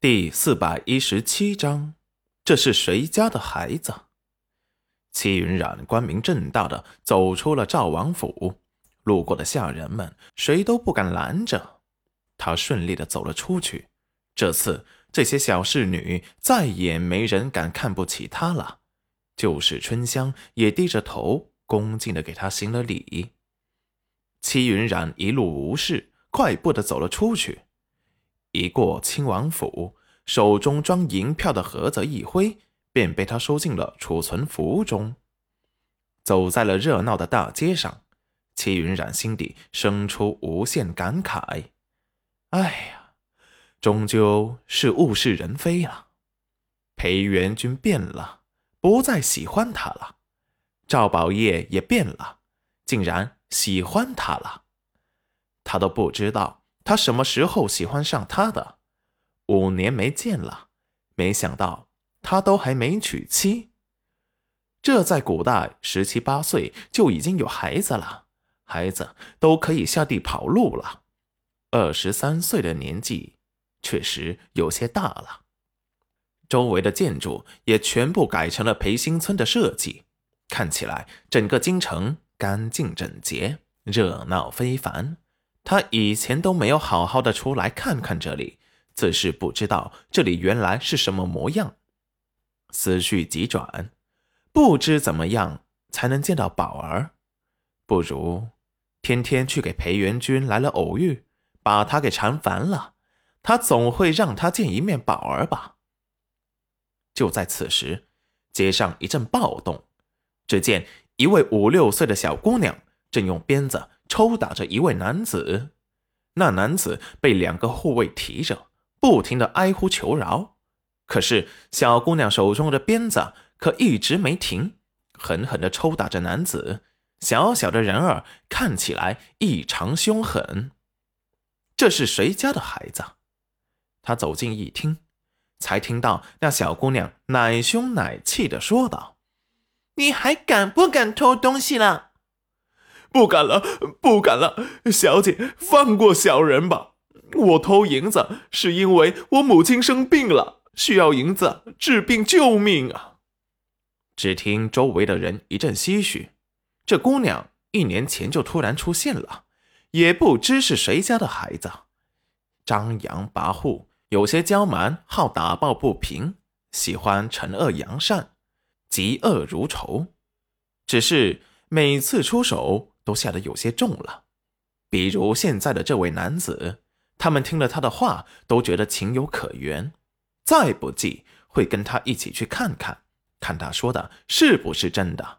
第四百一十七章，这是谁家的孩子？戚云染光明正大的走出了赵王府，路过的下人们谁都不敢拦着。他顺利的走了出去。这次，这些小侍女再也没人敢看不起他了。就是春香也低着头，恭敬的给他行了礼。戚云染一路无事，快步的走了出去。一过亲王府，手中装银票的盒子一挥，便被他收进了储存符中。走在了热闹的大街上，戚云染心底生出无限感慨：“哎呀，终究是物是人非了。裴元君变了，不再喜欢他了；赵宝业也变了，竟然喜欢他了。他都不知道。”他什么时候喜欢上他的？五年没见了，没想到他都还没娶妻。这在古代，十七八岁就已经有孩子了，孩子都可以下地跑路了。二十三岁的年纪，确实有些大了。周围的建筑也全部改成了培兴村的设计，看起来整个京城干净整洁，热闹非凡。他以前都没有好好的出来看看这里，自是不知道这里原来是什么模样。思绪急转，不知怎么样才能见到宝儿，不如天天去给裴元君来了偶遇，把他给缠烦了，他总会让他见一面宝儿吧。就在此时，街上一阵暴动，只见一位五六岁的小姑娘正用鞭子。抽打着一位男子，那男子被两个护卫提着，不停的哀呼求饶。可是小姑娘手中的鞭子可一直没停，狠狠的抽打着男子。小小的人儿看起来异常凶狠。这是谁家的孩子？他走近一听，才听到那小姑娘奶凶奶气的说道：“你还敢不敢偷东西了？”不敢了，不敢了，小姐放过小人吧。我偷银子是因为我母亲生病了，需要银子治病救命啊。只听周围的人一阵唏嘘，这姑娘一年前就突然出现了，也不知是谁家的孩子，张扬跋扈，有些骄蛮，好打抱不平，喜欢惩恶扬善，嫉恶如仇，只是每次出手。都下得有些重了，比如现在的这位男子，他们听了他的话，都觉得情有可原，再不济会跟他一起去看看，看他说的是不是真的。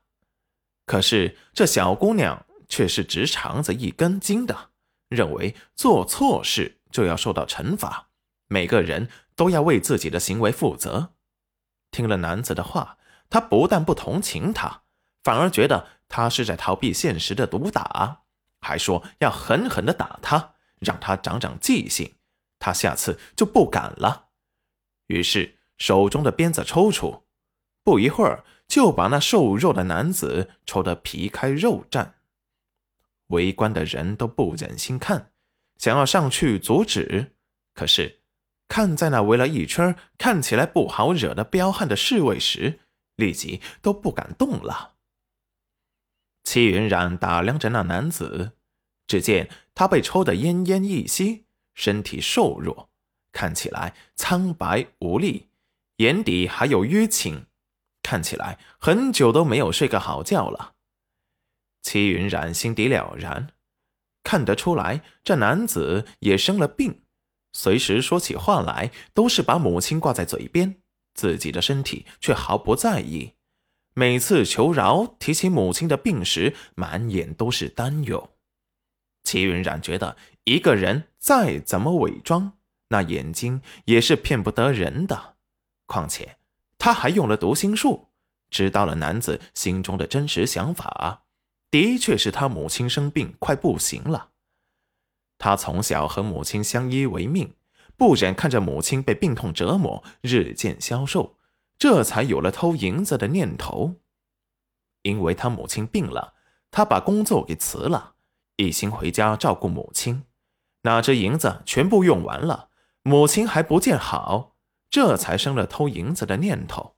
可是这小姑娘却是直肠子一根筋的，认为做错事就要受到惩罚，每个人都要为自己的行为负责。听了男子的话，她不但不同情他。反而觉得他是在逃避现实的毒打，还说要狠狠的打他，让他长长记性，他下次就不敢了。于是手中的鞭子抽出，不一会儿就把那瘦弱的男子抽得皮开肉绽。围观的人都不忍心看，想要上去阻止，可是看在那围了一圈看起来不好惹的彪悍的侍卫时，立即都不敢动了。戚云染打量着那男子，只见他被抽得奄奄一息，身体瘦弱，看起来苍白无力，眼底还有淤青，看起来很久都没有睡个好觉了。戚云染心底了然，看得出来这男子也生了病，随时说起话来都是把母亲挂在嘴边，自己的身体却毫不在意。每次求饶提起母亲的病时，满眼都是担忧。齐云染觉得，一个人再怎么伪装，那眼睛也是骗不得人的。况且他还用了读心术，知道了男子心中的真实想法，的确是他母亲生病快不行了。他从小和母亲相依为命，不忍看着母亲被病痛折磨，日渐消瘦。这才有了偷银子的念头，因为他母亲病了，他把工作给辞了，一心回家照顾母亲。哪知银子全部用完了，母亲还不见好，这才生了偷银子的念头。